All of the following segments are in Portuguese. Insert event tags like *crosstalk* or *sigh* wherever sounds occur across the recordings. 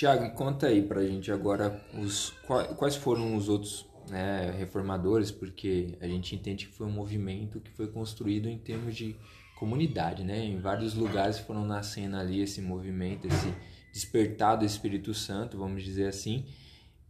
Tiago, conta aí pra gente agora os, quais foram os outros né, reformadores, porque a gente entende que foi um movimento que foi construído em termos de comunidade, né? Em vários lugares foram nascendo ali esse movimento, esse despertar do Espírito Santo, vamos dizer assim,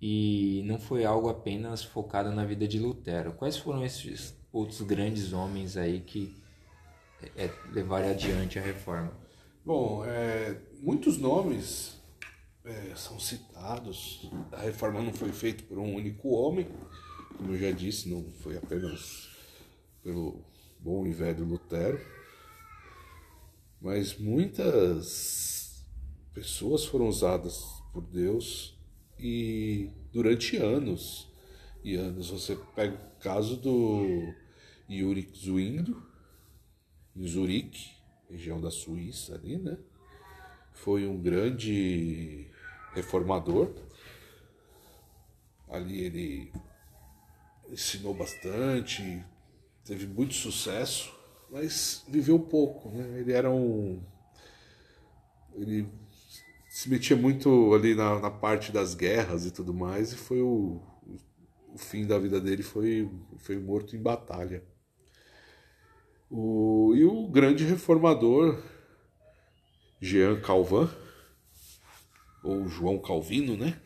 e não foi algo apenas focado na vida de Lutero. Quais foram esses outros grandes homens aí que é, levaram adiante a reforma? Bom, é, muitos nomes é, são citados. A reforma não foi feita por um único homem, como eu já disse, não foi apenas pelo bom e velho Lutero, mas muitas pessoas foram usadas por Deus e durante anos e anos. Você pega o caso do Yuri Zwingli, em Zurique, região da Suíça ali, né? Foi um grande reformador. Ali ele ensinou bastante, teve muito sucesso, mas viveu pouco, né? Ele era um ele se metia muito ali na, na parte das guerras e tudo mais, e foi o, o fim da vida dele foi, foi morto em batalha. O, e o grande reformador Jean Calvin, ou João Calvino, né?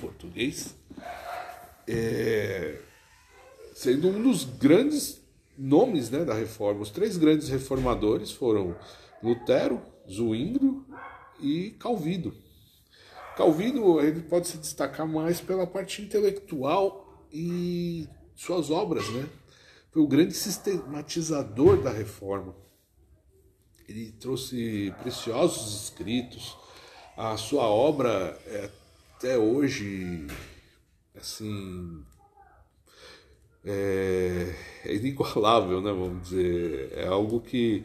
Português, é, sendo um dos grandes nomes né, da reforma. Os três grandes reformadores foram Lutero, Zwinglio e Calvino. Calvino ele pode se destacar mais pela parte intelectual e suas obras, né? Foi o grande sistematizador da reforma. Ele trouxe preciosos escritos. A sua obra é até hoje assim é, é inigualável, né? Vamos dizer, é algo que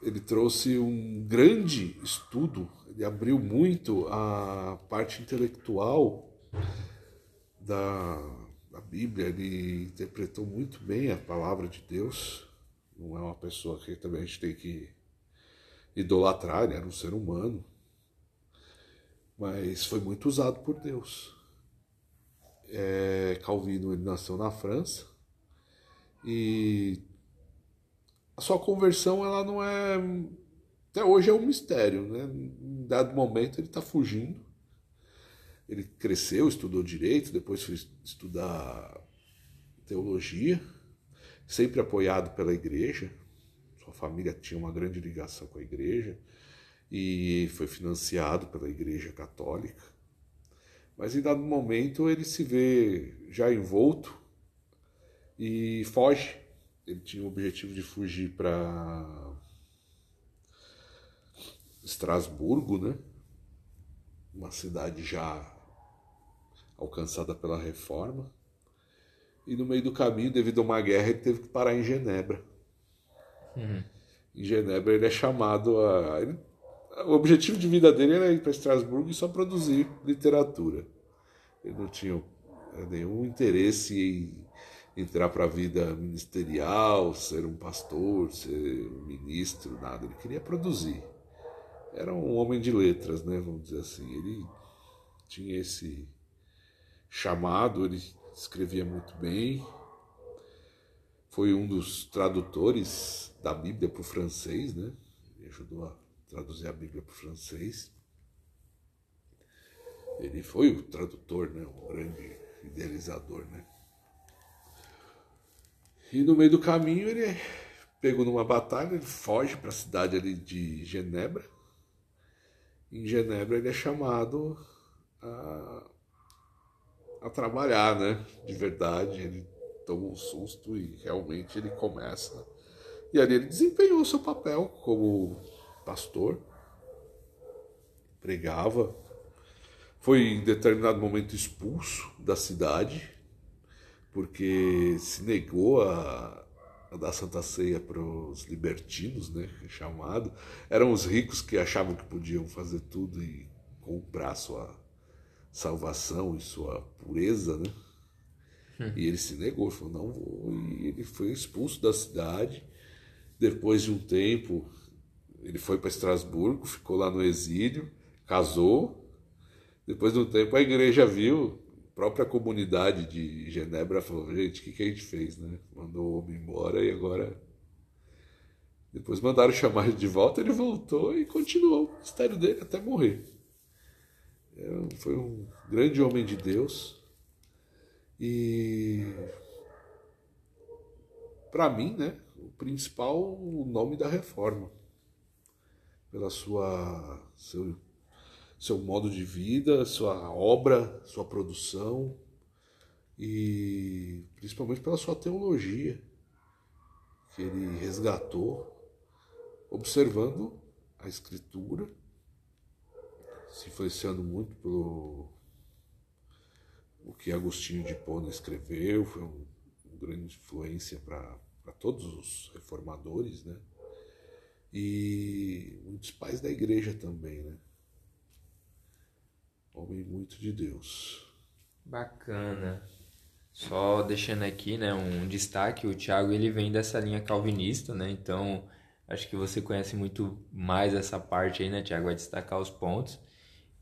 ele trouxe um grande estudo, ele abriu muito a parte intelectual da, da Bíblia, ele interpretou muito bem a palavra de Deus. Não é uma pessoa que também a gente tem que idolatrar, ele era um ser humano, mas foi muito usado por Deus. É, Calvino ele nasceu na França e a sua conversão ela não é até hoje é um mistério, né? Em dado momento ele está fugindo. Ele cresceu, estudou direito, depois foi estudar teologia, sempre apoiado pela igreja. Sua família tinha uma grande ligação com a igreja e foi financiado pela igreja católica. Mas em dado momento ele se vê já envolto e foge ele tinha o objetivo de fugir para Estrasburgo, né? Uma cidade já alcançada pela reforma. E no meio do caminho, devido a uma guerra, ele teve que parar em Genebra. Uhum. Em Genebra ele é chamado a. Ele... O objetivo de vida dele era ir para Estrasburgo e só produzir literatura. Ele não tinha nenhum interesse em entrar para a vida ministerial, ser um pastor, ser um ministro, nada. Ele queria produzir. Era um homem de letras, né? Vamos dizer assim. Ele tinha esse chamado, ele escrevia muito bem. Foi um dos tradutores da Bíblia para o francês, né? Ele ajudou a traduzir a Bíblia para o francês. Ele foi o tradutor, né? Um grande idealizador, né? E no meio do caminho ele pegou numa batalha, ele foge para a cidade ali de Genebra. Em Genebra ele é chamado a, a trabalhar, né? De verdade, ele toma um susto e realmente ele começa. E ali ele desempenhou o seu papel como pastor, pregava, foi em determinado momento expulso da cidade porque se negou a, a dar Santa Ceia para os libertinos, né, chamado. Eram os ricos que achavam que podiam fazer tudo e comprar sua salvação e sua pureza, né? Hum. E ele se negou, falou, não vou. E ele foi expulso da cidade. Depois de um tempo, ele foi para Estrasburgo, ficou lá no exílio, casou, Depois de um tempo a igreja viu, a própria comunidade de Genebra falou, gente, o que, que a gente fez, né? Mandou o homem embora e agora. Depois mandaram chamar ele de volta, ele voltou e continuou o mistério dele até morrer. É, foi um grande homem de Deus. E para mim, né, o principal nome da reforma, pela sua seu, seu modo de vida, sua obra, sua produção e principalmente pela sua teologia que ele resgatou, observando a escritura, se influenciando muito pelo o que Agostinho de Hipona escreveu, foi um, uma grande influência para todos os reformadores, né? E muitos pais da igreja também, né? Homem muito de Deus. Bacana. Só deixando aqui, né, um destaque, o Tiago ele vem dessa linha calvinista, né? Então, acho que você conhece muito mais essa parte aí, né, Tiago? Vai destacar os pontos.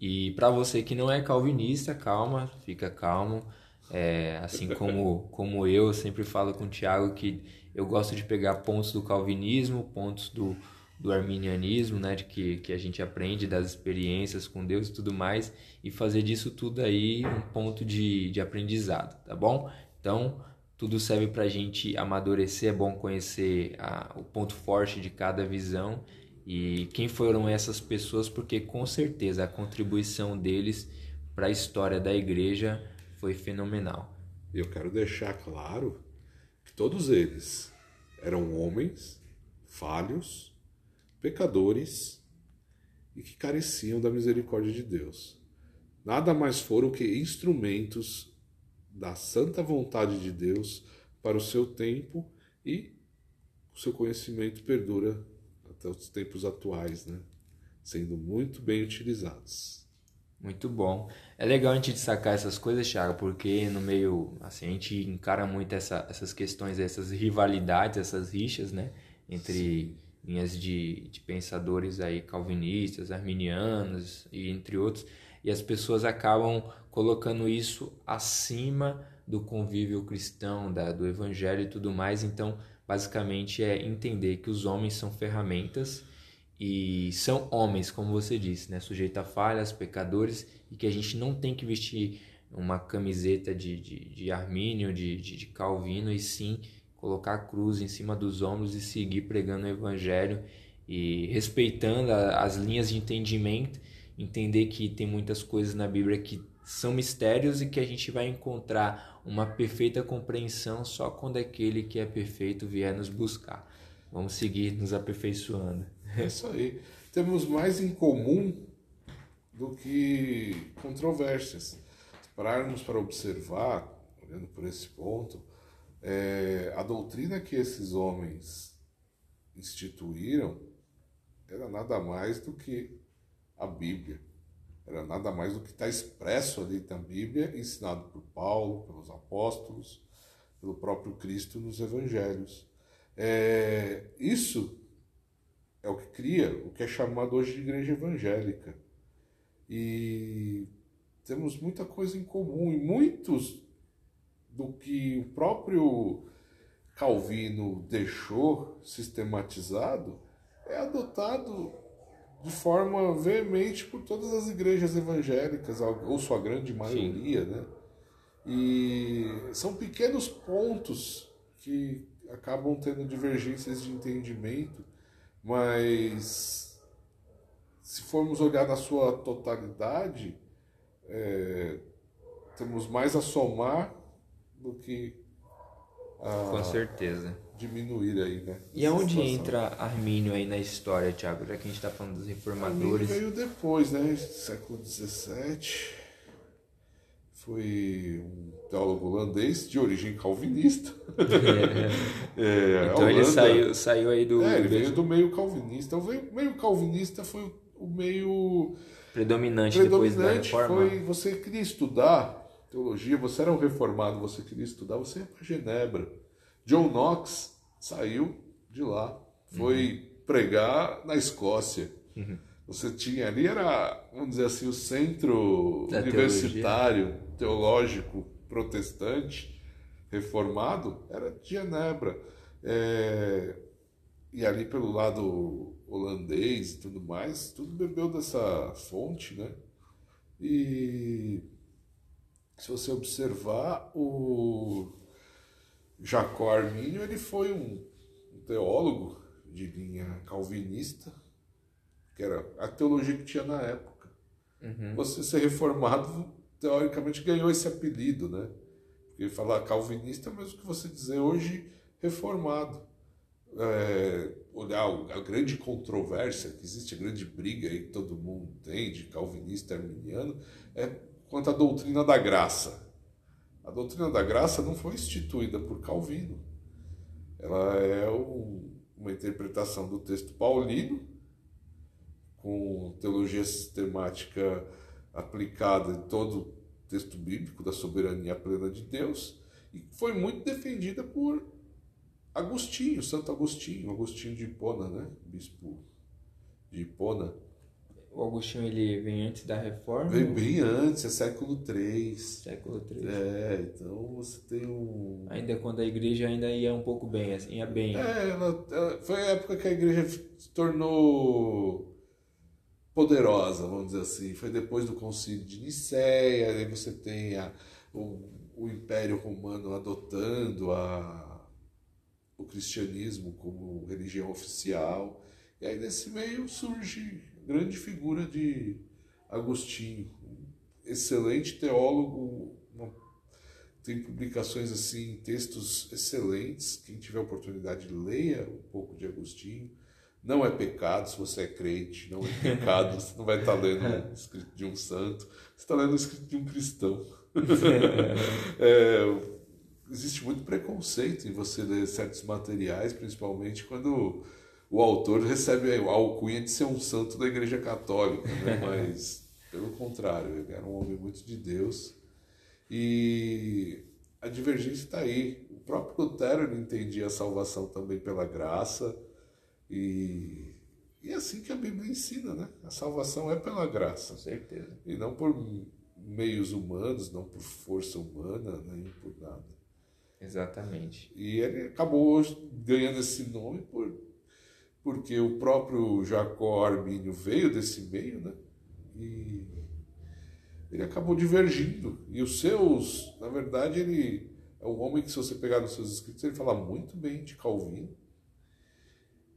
E para você que não é calvinista, calma, fica calmo. É, assim *laughs* como, como eu sempre falo com o Tiago que eu gosto de pegar pontos do calvinismo, pontos do, do arminianismo, né, de que, que a gente aprende das experiências com Deus e tudo mais, e fazer disso tudo aí um ponto de, de aprendizado, tá bom? Então, tudo serve para a gente amadurecer, é bom conhecer a, o ponto forte de cada visão e quem foram essas pessoas, porque com certeza a contribuição deles para a história da igreja foi fenomenal. Eu quero deixar claro que todos eles eram homens falhos, pecadores e que careciam da misericórdia de Deus. Nada mais foram que instrumentos da santa vontade de Deus para o seu tempo e o seu conhecimento perdura até os tempos atuais, né? Sendo muito bem utilizados. Muito bom. É legal a gente destacar essas coisas, Thiago, porque no meio, assim, a gente encara muito essa, essas questões, essas rivalidades, essas rixas, né? Entre Sim. Linhas de, de pensadores aí calvinistas, arminianos e entre outros. E as pessoas acabam colocando isso acima do convívio cristão, da, do evangelho e tudo mais. Então, basicamente é entender que os homens são ferramentas e são homens, como você disse, né? sujeito a falhas, pecadores, e que a gente não tem que vestir uma camiseta de, de, de Armínio, de, de, de Calvino, e sim colocar a cruz em cima dos ombros e seguir pregando o Evangelho e respeitando a, as linhas de entendimento, entender que tem muitas coisas na Bíblia que são mistérios e que a gente vai encontrar uma perfeita compreensão só quando aquele que é perfeito vier nos buscar. Vamos seguir nos aperfeiçoando. É isso aí. Temos mais em comum do que controvérsias. Se pararmos para observar, olhando por esse ponto, é, a doutrina que esses homens instituíram era nada mais do que a Bíblia. Era nada mais do que está expresso ali na Bíblia, ensinado por Paulo, pelos apóstolos, pelo próprio Cristo nos evangelhos. É, isso é o que cria o que é chamado hoje de igreja evangélica. E temos muita coisa em comum, e muitos do que o próprio Calvino deixou sistematizado é adotado de forma veemente por todas as igrejas evangélicas, ou sua grande maioria, Sim. né? E são pequenos pontos que acabam tendo divergências de entendimento, mas se formos olhar na sua totalidade, é, temos mais a somar do que a, Com certeza diminuir aí, né? E aonde situação. entra Armínio aí na história, Tiago? Já que a gente está falando dos reformadores. Armínio veio depois, né? Século XVII. Foi um teólogo holandês de origem calvinista. *laughs* É. é, então Holanda, ele saiu, saiu aí do. É, ele veio do meio calvinista. O meio calvinista foi o meio. Predominante, predominante depois da reforma. Foi, você queria estudar teologia, você era um reformado, você queria estudar, você ia para Genebra John Knox saiu de lá, foi uhum. pregar na Escócia. Uhum. Você tinha ali, era, vamos dizer assim, o centro Da universitário, teológico, protestante, reformado, era de Genebra. É, e ali pelo lado holandês e tudo mais, tudo bebeu dessa fonte, né? E se você observar, o Jacó Armínio, ele foi um, teólogo de linha calvinista, que era a teologia que tinha na época. Uhum. Você ser reformado, teoricamente, ganhou esse apelido, né? Porque falar calvinista é o mesmo que você dizer hoje reformado. É, olhar a grande controvérsia que existe, a grande briga aí que todo mundo tem de calvinista e arminiano, é quanto à doutrina da graça. A doutrina da graça não foi instituída por Calvino. Ela é um, uma interpretação do texto paulino, com teologia sistemática aplicada em todo o texto bíblico da soberania plena de Deus, e foi muito defendida por Agostinho, Santo Agostinho, Agostinho de Hipona, né? Bispo de Hipona. O Agostinho ele vem antes da reforma? Veio bem antes, é século III. Século III. É, então você tem um. Ainda quando a igreja ainda ia um pouco bem, assim, ia bem. É, ela, ela- foi a época que a igreja se tornou poderosa, vamos dizer assim. Foi depois do concílio de Nicéia, aí você tem a, o, o Império Romano adotando a, o cristianismo como religião oficial. E aí nesse meio surge grande figura de Agostinho, excelente teólogo, uma tem publicações assim, textos excelentes. Quem tiver oportunidade, leia um pouco de Agostinho. Não é pecado se você é crente, não é pecado, você não vai estar lendo um *laughs* escrito de um santo, você está lendo um escrito de um cristão. *laughs* É, existe muito preconceito em você ler certos materiais, principalmente quando o autor recebe a alcunha de ser um santo da Igreja Católica, né? *laughs* mas pelo contrário, ele era um homem muito de Deus e a divergência está aí. O próprio Lutero entendia a salvação também pela graça. E, e é assim que a Bíblia ensina, né? A salvação é pela graça. Com certeza. E não por meios humanos, não por força humana, nem por nada. Exatamente. E ele acabou ganhando esse nome por, porque o próprio Jacó Armínio veio desse meio, né? E ele acabou divergindo. E os seus, na verdade, ele é um homem que, se você pegar nos seus escritos, ele fala muito bem de Calvino.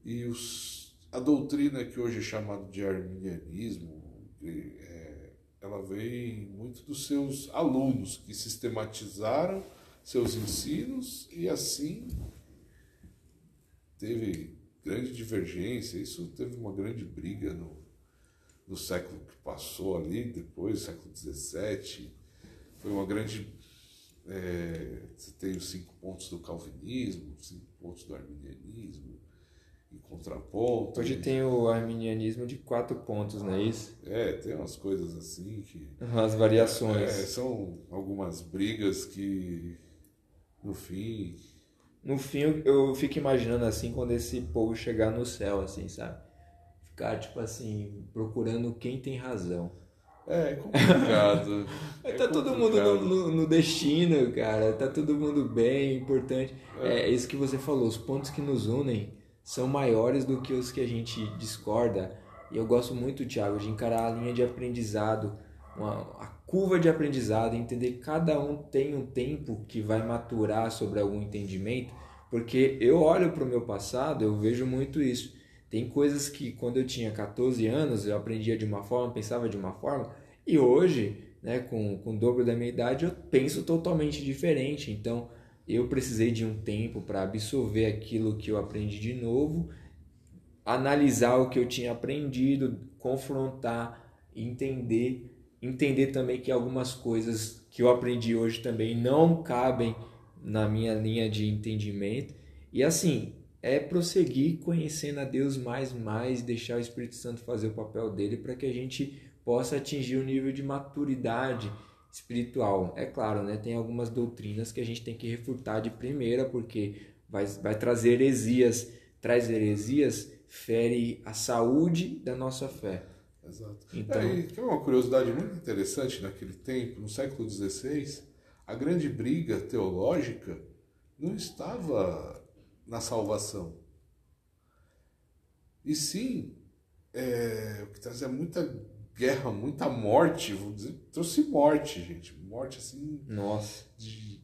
E os, a doutrina que hoje é chamada de arminianismo, é, ela vem muito dos seus alunos que sistematizaram seus ensinos e assim teve grande divergência. Isso teve uma grande briga no, no século que passou ali, depois, século XVII. Foi uma grande. É, você tem os cinco pontos do calvinismo, cinco pontos do arminianismo, em contraponto. Hoje e- tem o arminianismo de quatro pontos, não é isso? É, tem umas coisas assim que. As variações. É, são algumas brigas que, no fim. No fim, eu- fico imaginando assim, quando esse povo chegar no céu, assim, sabe? Ficar, tipo assim, procurando quem tem razão. É, é complicado. *laughs* é tá todo mundo complicado. no, no- no destino, cara. Tá todo mundo bem, importante. É. isso que você falou. Os pontos que nos unem são maiores do que os que a gente discorda. E eu gosto muito, Thiago, de encarar a linha de aprendizado, uma, a curva de aprendizado, entender que cada um tem um tempo que vai maturar sobre algum entendimento. Porque eu olho para o meu passado, eu vejo muito isso. Tem coisas que quando eu tinha 14 anos eu aprendia de uma forma, pensava de uma forma, e hoje, né, com, com o dobro da minha idade, eu penso totalmente diferente. Então, eu precisei de um tempo para absorver aquilo que eu aprendi de novo, analisar o que eu tinha aprendido, confrontar, entender, entender também que algumas coisas que eu aprendi hoje também não cabem na minha linha de entendimento. E assim, é prosseguir conhecendo a Deus mais mais, deixar o Espírito Santo fazer o papel dele para que a gente possa atingir o nível de maturidade espiritual. É claro, né, tem algumas doutrinas que a gente tem que refutar de primeira porque vai, vai trazer heresias, traz heresias, fere a saúde da nossa fé. Exato. Então... É, e uma curiosidade muito interessante naquele tempo, no século XVI, a grande briga teológica não estava na salvação. E sim, é, o que trazia muita guerra, muita morte, vou dizer, trouxe morte, gente. Morte assim. Nossa. De,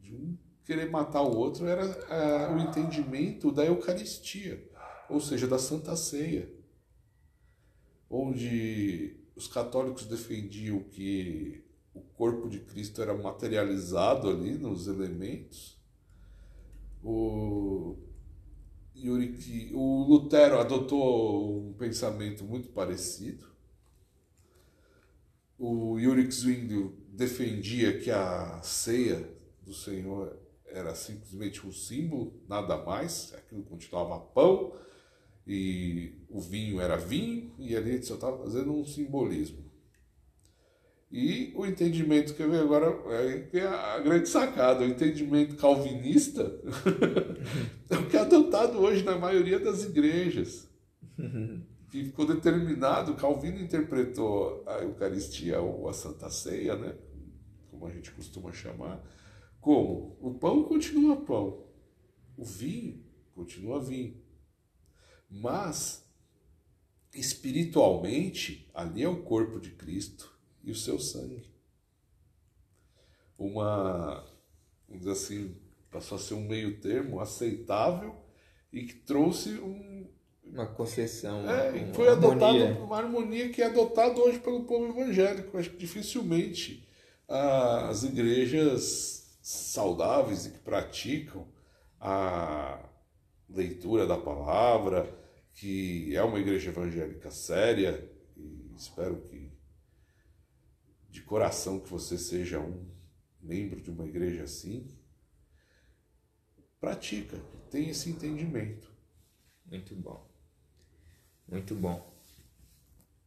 de um querer matar o outro era é, o entendimento da Eucaristia, ou seja, da Santa Ceia. Onde os católicos defendiam que o corpo de Cristo era materializado ali nos elementos. O, o Lutero adotou um pensamento muito parecido. O Yuri Zwingli defendia que a ceia do Senhor era simplesmente um símbolo, nada mais, aquilo continuava pão e o vinho era vinho, e ali só estava fazendo um simbolismo. E o entendimento que eu vi agora é, é a grande sacada, o entendimento calvinista *laughs* é o que é adotado hoje na maioria das igrejas. Que *laughs* ficou determinado, Calvino interpretou a Eucaristia ou a Santa Ceia, né? como a gente costuma chamar, como o pão continua pão, o vinho continua vinho. Mas espiritualmente, ali é o corpo de Cristo e o seu sangue. Uma, vamos dizer assim, passou a ser um meio termo aceitável e que trouxe um, uma concessão. É, uma, foi adotado uma harmonia que é adotada hoje pelo povo evangélico. Acho que dificilmente as igrejas saudáveis e que praticam a leitura da palavra, que é uma igreja evangélica séria, e espero que de coração que você seja um membro de uma igreja assim, pratica, tem esse entendimento. Muito bom. Muito bom.